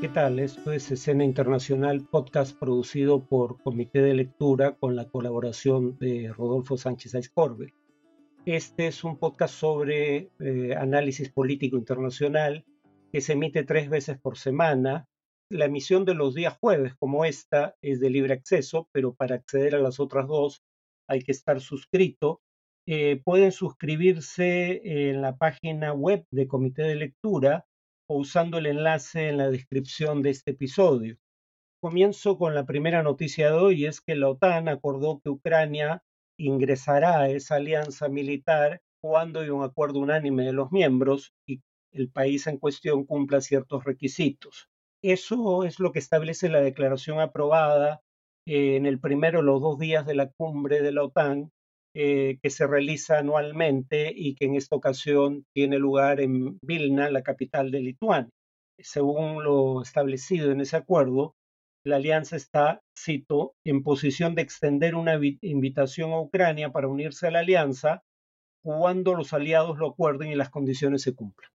¿Qué tal? Esto es Escena Internacional, podcast producido por Comité de Lectura con la colaboración de Rodolfo Sánchez Aizcorbe. Este es un podcast sobre eh, análisis político internacional que se emite tres veces por semana. La emisión de los días jueves, como esta, es de libre acceso, pero para acceder a las otras dos hay que estar suscrito. Eh, pueden suscribirse en la página web de Comité de Lectura o usando el enlace en la descripción de este episodio. Comienzo con la primera noticia de hoy, es que la OTAN acordó que Ucrania ingresará a esa alianza militar cuando hay un acuerdo unánime de los miembros y el país en cuestión cumpla ciertos requisitos. Eso es lo que establece la declaración aprobada en el primero los dos días de la cumbre de la OTAN eh, que se realiza anualmente y que en esta ocasión tiene lugar en Vilna, la capital de Lituania. Según lo establecido en ese acuerdo, la alianza está, cito, en posición de extender una invitación a Ucrania para unirse a la alianza cuando los aliados lo acuerden y las condiciones se cumplan.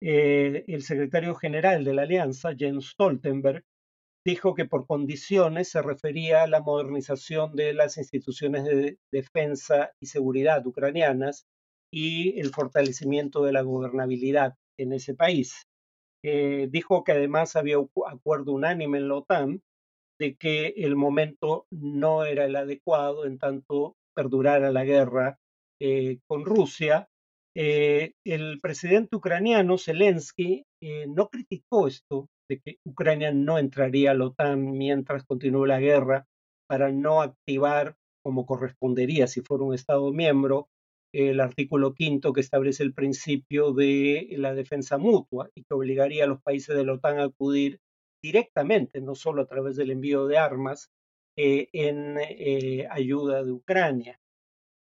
Eh, el secretario general de la alianza, Jens Stoltenberg, dijo que por condiciones se refería a la modernización de las instituciones de defensa y seguridad ucranianas y el fortalecimiento de la gobernabilidad en ese país. Eh, dijo que además había acuerdo unánime en la OTAN de que el momento no era el adecuado en tanto perdurara la guerra eh, con Rusia. Eh, el presidente ucraniano Zelensky no criticó esto de que Ucrania no entraría a la OTAN mientras continúe la guerra para no activar como correspondería si fuera un Estado miembro el artículo quinto que establece el principio de la defensa mutua y que obligaría a los países de la OTAN a acudir directamente, no solo a través del envío de armas, eh, en eh, ayuda de Ucrania.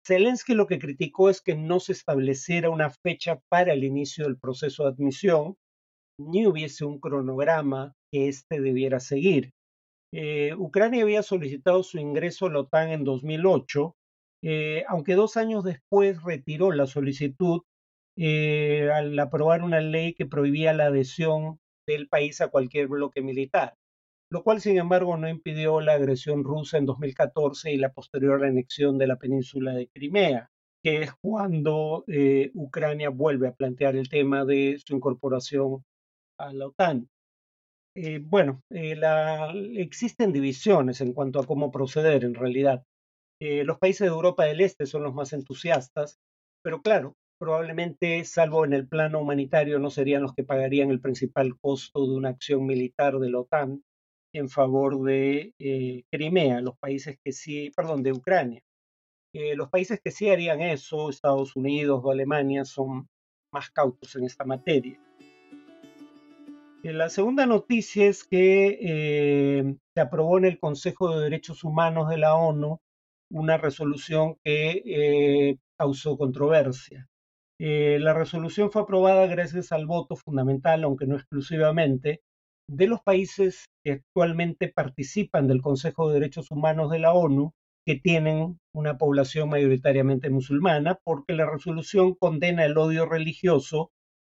Zelensky lo que criticó es que no se estableciera una fecha para el inicio del proceso de admisión, ni hubiese un cronograma que éste debiera seguir. Eh, Ucrania había solicitado su ingreso a la OTAN en 2008, eh, aunque dos años después retiró la solicitud eh, al aprobar una ley que prohibía la adhesión del país a cualquier bloque militar, lo cual sin embargo no impidió la agresión rusa en 2014 y la posterior anexión de la península de Crimea, que es cuando Ucrania vuelve a plantear el tema de su incorporación a la OTAN. Eh, bueno, eh, existen divisiones en cuanto a cómo proceder en realidad. Eh, los países de Europa del Este son los más entusiastas, pero claro, probablemente, salvo en el plano humanitario, no serían los que pagarían el principal costo de una acción militar de la OTAN en favor de Crimea, los países que sí, perdón, de Ucrania. los países que sí harían eso, Estados Unidos o Alemania, son más cautos en esta materia. Eh, la segunda noticia es que eh, se aprobó en el Consejo de Derechos Humanos de la ONU una resolución que eh, causó controversia. la resolución fue aprobada gracias al voto fundamental, aunque no exclusivamente, de los países que actualmente participan del Consejo de Derechos Humanos de la ONU, que tienen una población mayoritariamente musulmana, porque la resolución condena el odio religioso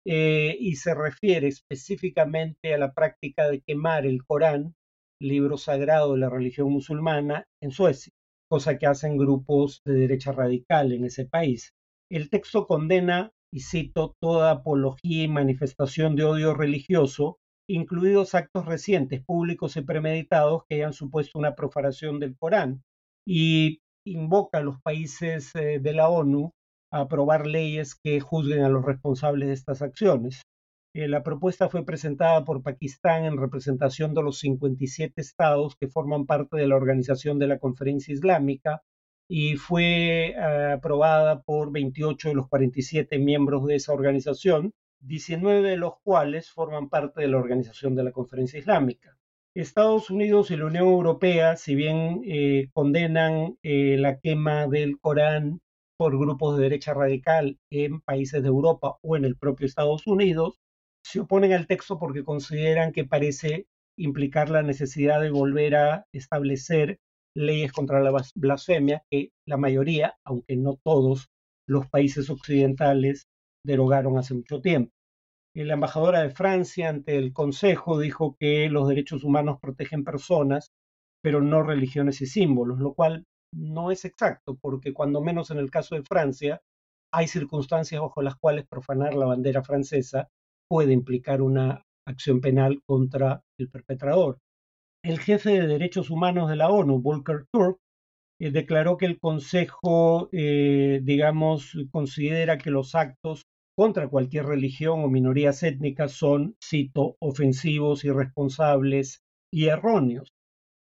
eh, y se refiere específicamente a la práctica de quemar el Corán, libro sagrado de la religión musulmana, en Suecia, cosa que hacen grupos de derecha radical en ese país. El texto condena, y cito, toda apología y manifestación de odio religioso, incluidos actos recientes, públicos y premeditados que hayan supuesto una profanación del Corán, y invoca a los países eh, de la ONU aprobar leyes que juzguen a los responsables de estas acciones. Eh, la propuesta fue presentada por Pakistán en representación de los 57 estados que forman parte de la Organización de la Conferencia Islámica y fue eh, aprobada por 28 de los 47 miembros de esa organización, 19 de los cuales forman parte de la Organización de la Conferencia Islámica. Estados Unidos y la Unión Europea, si bien eh, condenan la quema del Corán por grupos de derecha radical en países de Europa o en el propio Estados Unidos, se oponen al texto porque consideran que parece implicar la necesidad de volver a establecer leyes contra la blasfemia que la mayoría, aunque no todos, los países occidentales derogaron hace mucho tiempo. La embajadora de Francia ante el Consejo dijo que los derechos humanos protegen personas, pero no religiones y símbolos, lo cual no es exacto, porque cuando menos en el caso de Francia, hay circunstancias bajo las cuales profanar la bandera francesa puede implicar una acción penal contra el perpetrador. El jefe de derechos humanos de la ONU, Volker Turk, eh, declaró que el Consejo, eh, digamos, considera que los actos contra cualquier religión o minorías étnicas son, cito, ofensivos, irresponsables y erróneos.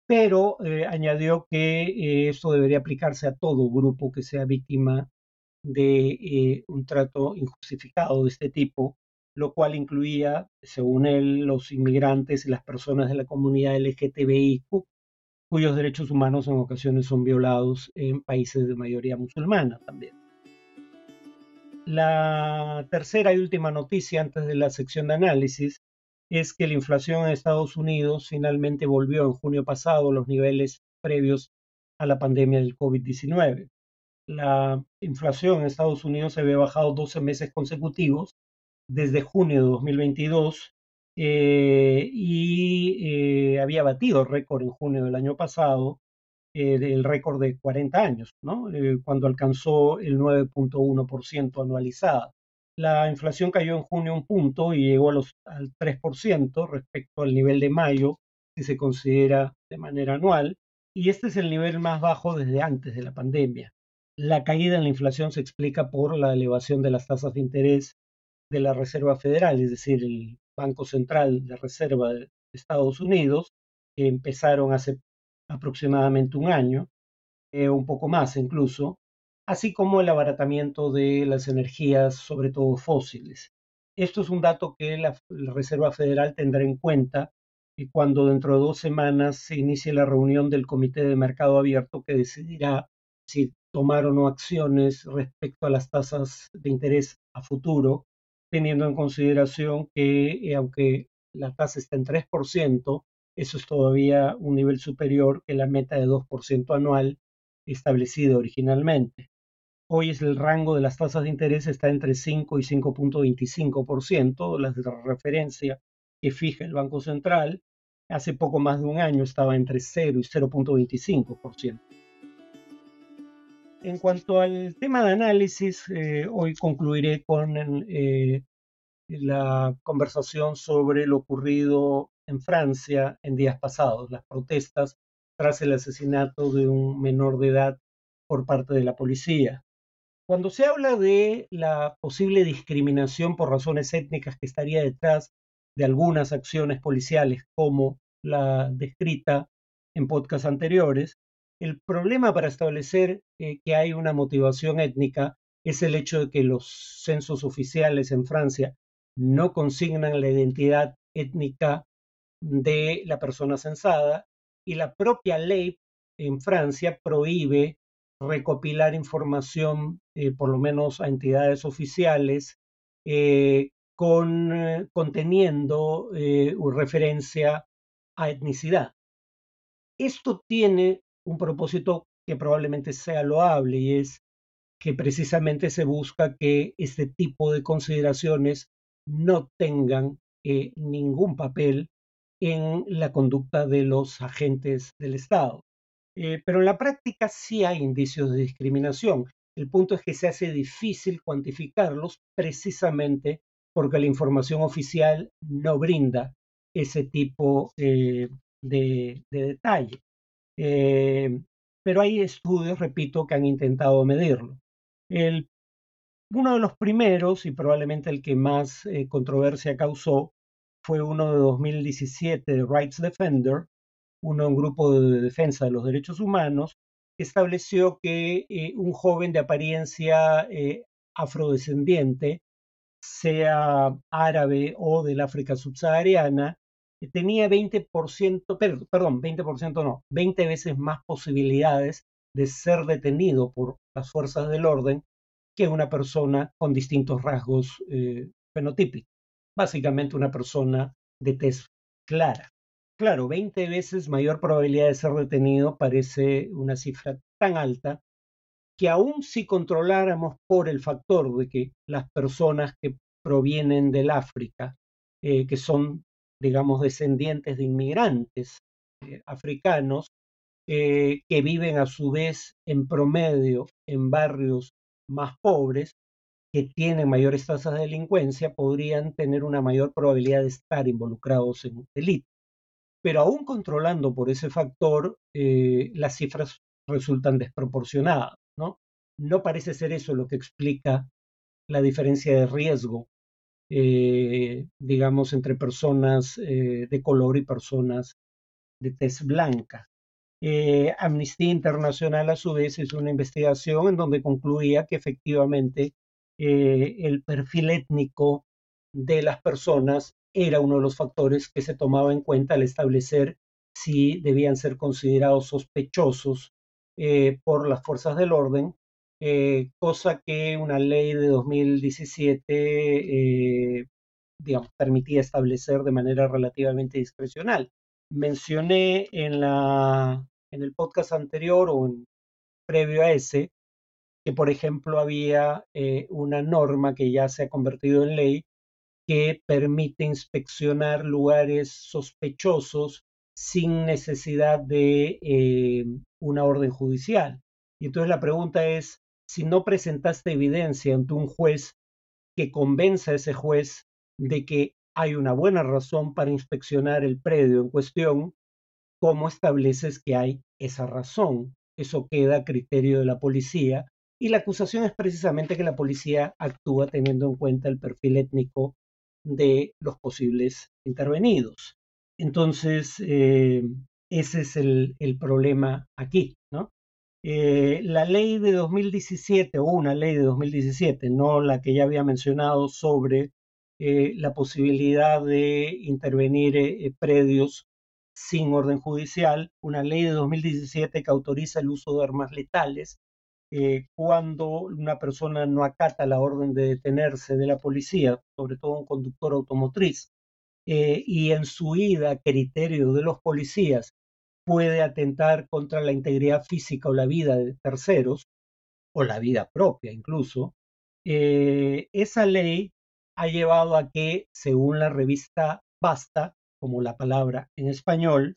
Pero eh, añadió que esto debería aplicarse a todo grupo que sea víctima de un trato injustificado de este tipo lo cual incluía, según él, los inmigrantes y las personas de la comunidad LGTBI, cuyos derechos humanos en ocasiones son violados en países de mayoría musulmana también. La tercera y última noticia antes de la sección de análisis es que la inflación en Estados Unidos finalmente volvió en junio pasado a los niveles previos a la pandemia del COVID-19. La inflación en Estados Unidos se había bajado 12 meses consecutivos desde junio de 2022 eh, y eh, había batido récord en junio del año pasado, eh, el récord de 40 años, ¿no? cuando alcanzó el 9.1% anualizada. La inflación cayó en junio un punto y llegó a los, al 3% respecto al nivel de mayo, si se considera de manera anual, y este es el nivel más bajo desde antes de la pandemia. La caída en la inflación se explica por la elevación de las tasas de interés de la Reserva Federal, es decir, el Banco Central de Reserva de Estados Unidos, que empezaron hace aproximadamente un año, eh, un poco más incluso, así como el abaratamiento de las energías, sobre todo fósiles. Esto es un dato que la, Reserva Federal tendrá en cuenta y cuando dentro de dos semanas se inicie la reunión del Comité de Mercado Abierto que decidirá si tomar o no acciones respecto a las tasas de interés a futuro teniendo en consideración que eh, aunque la tasa está en 3%, eso es todavía un nivel superior que la meta de 2% anual establecida originalmente. Hoy es el rango de las tasas de interés está entre 5 y 5.25%, la referencia que fija el Banco Central. Hace poco más de un año estaba entre 0 y 0.25%. En cuanto al tema de análisis, eh, hoy concluiré con eh, la conversación sobre lo ocurrido en Francia en días pasados, las protestas tras el asesinato de un menor de edad por parte de la policía. Cuando se habla de la posible discriminación por razones étnicas que estaría detrás de algunas acciones policiales como la descrita en podcasts anteriores, el problema para establecer eh, que hay una motivación étnica es el hecho de que los censos oficiales en Francia no consignan la identidad étnica de la persona censada y la propia ley en Francia prohíbe recopilar información, eh, por lo menos a entidades oficiales, eh, con, conteniendo referencia a etnicidad. Esto tiene un propósito que probablemente sea loable y es que precisamente se busca que este tipo de consideraciones no tengan eh, ningún papel en la conducta de los agentes del Estado. Eh, pero en la práctica sí hay indicios de discriminación. El punto es que se hace difícil cuantificarlos precisamente porque la información oficial no brinda ese tipo eh, de, detalle. Eh, pero hay estudios, repito, que han intentado medirlo. Uno de los primeros, y probablemente el que más controversia causó, fue uno de 2017 de Rights Defender, uno, un grupo de defensa de los derechos humanos, estableció que eh, un joven de apariencia afrodescendiente, sea árabe o del África subsahariana, tenía 20%, perdón, 20% no, 20 veces más posibilidades de ser detenido por las fuerzas del orden que una persona con distintos rasgos eh, fenotípicos. Básicamente una persona de tez clara. Claro, 20 veces mayor probabilidad de ser detenido parece una cifra tan alta que aún si controláramos por el factor de que las personas que provienen del África, que son, digamos, descendientes de inmigrantes africanos que viven a su vez en promedio en barrios más pobres que tienen mayores tasas de delincuencia podrían tener una mayor probabilidad de estar involucrados en delito. Pero aún controlando por ese factor, eh, las cifras resultan desproporcionadas. ¿no? no parece ser eso lo que explica la diferencia de riesgo, eh, digamos, entre personas eh, de color y personas de tez blanca. Amnistía Internacional, a su vez, hizo una investigación en donde concluía que efectivamente el perfil étnico de las personas era uno de los factores que se tomaba en cuenta al establecer si debían ser considerados sospechosos eh, por las fuerzas del orden, eh, cosa que una ley de 2017 digamos, permitía establecer de manera relativamente discrecional. Mencioné en, la, en el podcast anterior o en, previo a ese que, por ejemplo, había eh, una norma que ya se ha convertido en ley que permite inspeccionar lugares sospechosos sin necesidad de eh, una orden judicial. Y entonces la pregunta es, si no presentaste evidencia ante un juez que convenza a ese juez de que hay una buena razón para inspeccionar el predio en cuestión, ¿cómo estableces que hay esa razón? Eso queda a criterio de la policía y la acusación es precisamente que la policía actúa teniendo en cuenta el perfil étnico de los posibles intervenidos. Entonces, eh, ese es el, problema aquí, ¿no? Eh, la ley de 2017, o una ley de 2017, no la que ya había mencionado sobre eh, la posibilidad de intervenir predios sin orden judicial, una ley de 2017 que autoriza el uso de armas letales, eh, cuando una persona no acata la orden de detenerse de la policía, sobre todo un conductor automotriz, eh, y en su ida a criterio de los policías puede atentar contra la integridad física o la vida de terceros, o la vida propia incluso, eh, esa ley ha llevado a que, según la revista Basta, como la palabra en español,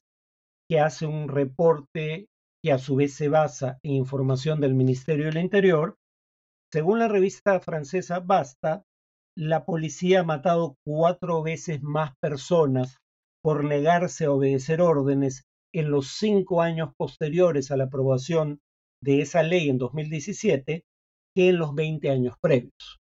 que hace un reporte que a su vez se basa en información del Ministerio del Interior, según la revista francesa Basta, la policía ha matado cuatro veces más personas por negarse a obedecer órdenes en los cinco años posteriores a la aprobación de esa ley en 2017 que en los 20 años previos.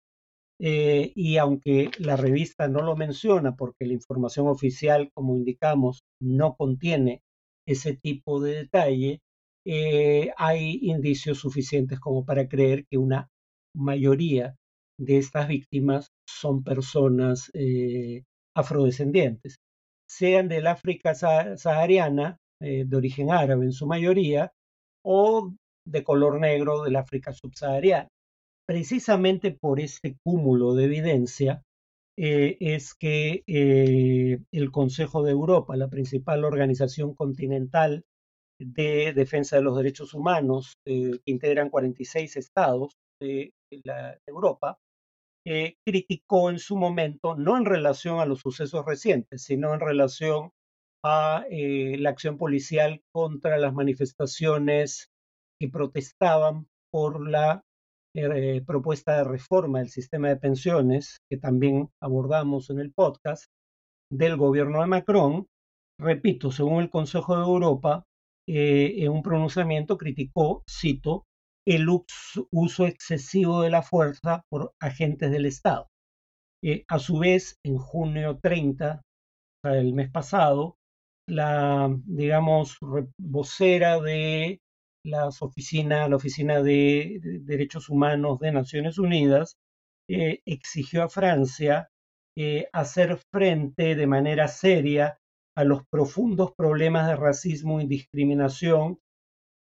Eh, y aunque la revista no lo menciona porque la información oficial, como indicamos, no contiene ese tipo de detalle, eh, hay indicios suficientes como para creer que una mayoría de estas víctimas son personas eh, afrodescendientes, sean del África sahariana, eh, de origen árabe en su mayoría, o de color negro del África subsahariana. Precisamente por este cúmulo de evidencia es que el Consejo de Europa, la principal organización continental de defensa de los derechos humanos, eh, que integran 46 estados de, Europa, eh, criticó en su momento, no en relación a los sucesos recientes, sino en relación a eh, la acción policial contra las manifestaciones que protestaban por la propuesta de reforma del sistema de pensiones, que también abordamos en el podcast, del gobierno de Macron. Repito, según el Consejo de Europa, eh, en un pronunciamiento criticó, cito, el uso excesivo de la fuerza por agentes del Estado. Eh, a su vez, en junio 30, o sea, el mes pasado, la, digamos, vocera de las la Oficina de, Derechos Humanos de Naciones Unidas, eh, exigió a Francia hacer frente de manera seria a los profundos problemas de racismo y discriminación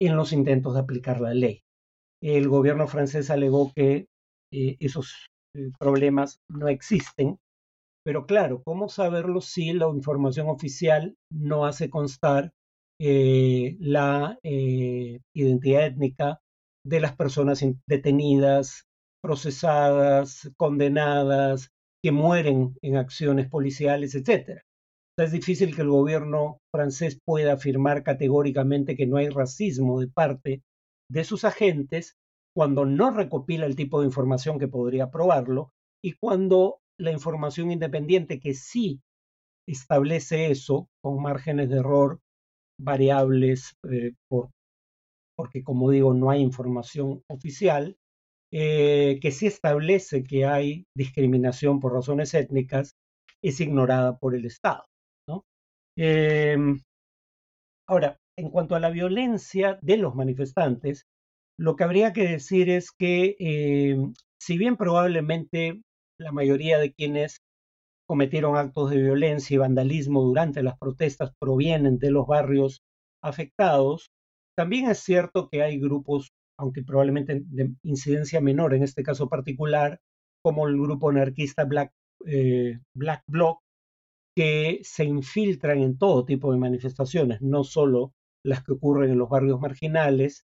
en los intentos de aplicar la ley. El gobierno francés alegó que eh, esos eh, problemas no existen, pero claro, ¿cómo saberlo si la información oficial no hace constar eh, la identidad étnica de las personas detenidas, procesadas, condenadas, que mueren en acciones policiales, es difícil que el gobierno francés pueda afirmar categóricamente que no hay racismo de parte de sus agentes cuando no recopila el tipo de información que podría probarlo y cuando la información independiente que sí establece eso con márgenes de error variables eh, por, porque como digo no hay información oficial eh, que sí establece que hay discriminación por razones étnicas es ignorada por el Estado. Em, ahora, en cuanto a la violencia de los manifestantes, lo que habría que decir es que em, si bien probablemente la mayoría de quienes cometieron actos de violencia y vandalismo durante las protestas provienen de los barrios afectados, también es cierto que hay grupos aunque probablemente de incidencia menor en este caso particular, como el grupo anarquista Black, eh, Black Bloc, que se infiltran en todo tipo de manifestaciones, no solo las que ocurren en los barrios marginales,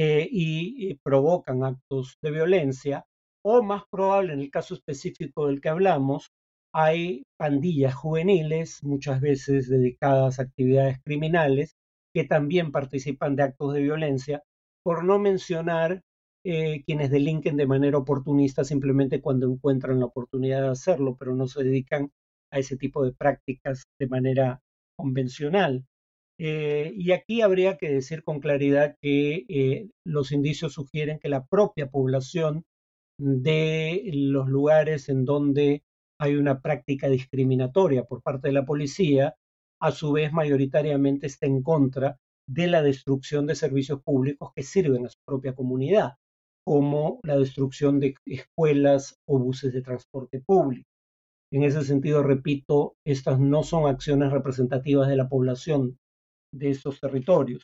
eh, y, provocan actos de violencia, o más probable, en el caso específico del que hablamos, hay pandillas juveniles, muchas veces dedicadas a actividades criminales, que también participan de actos de violencia por no mencionar eh, quienes delinquen de manera oportunista simplemente cuando encuentran la oportunidad de hacerlo, pero no se dedican a ese tipo de prácticas de manera convencional. Eh, y aquí habría que decir con claridad que eh, los indicios sugieren que la propia población de los lugares en donde hay una práctica discriminatoria por parte de la policía, a su vez mayoritariamente está en contra de la destrucción de servicios públicos que sirven a su propia comunidad, como la destrucción de escuelas o buses de transporte público. En ese sentido, repito, estas no son acciones representativas de la población de estos territorios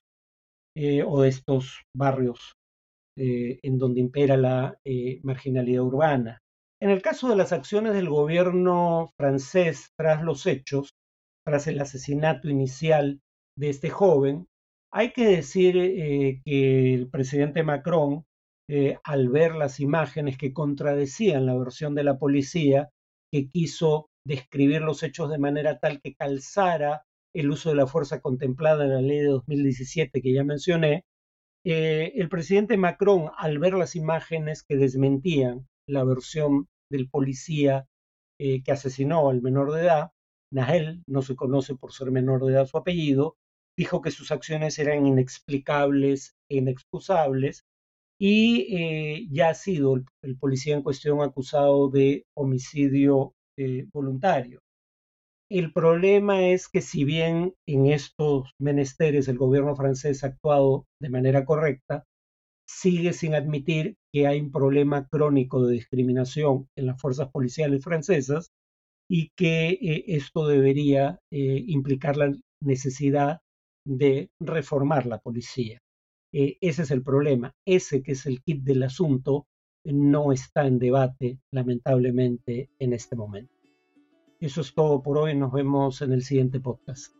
eh, o de estos barrios eh, en donde impera la eh, marginalidad urbana. En el caso de las acciones del gobierno francés tras los hechos, tras el asesinato inicial de este joven, hay que decir que el presidente Macron, al ver las imágenes que contradecían la versión de la policía, que quiso describir los hechos de manera tal que calzara el uso de la fuerza contemplada en la ley de 2017 que ya mencioné, eh, el presidente Macron, al ver las imágenes que desmentían la versión del policía que asesinó al menor de edad, Nahel, no se conoce por ser menor de edad su apellido, dijo que sus acciones eran inexplicables e inexcusables y eh, ya ha sido el, policía en cuestión acusado de homicidio eh, voluntario. El problema es que si bien en estos menesteres el gobierno francés ha actuado de manera correcta, sigue sin admitir que hay un problema crónico de discriminación en las fuerzas policiales francesas y que eh, esto debería implicar la necesidad de reformar la policía. Eh, ese es el problema. Ese que es el kit del asunto no está en debate, lamentablemente, en este momento. Eso es todo por hoy. Nos vemos en el siguiente podcast.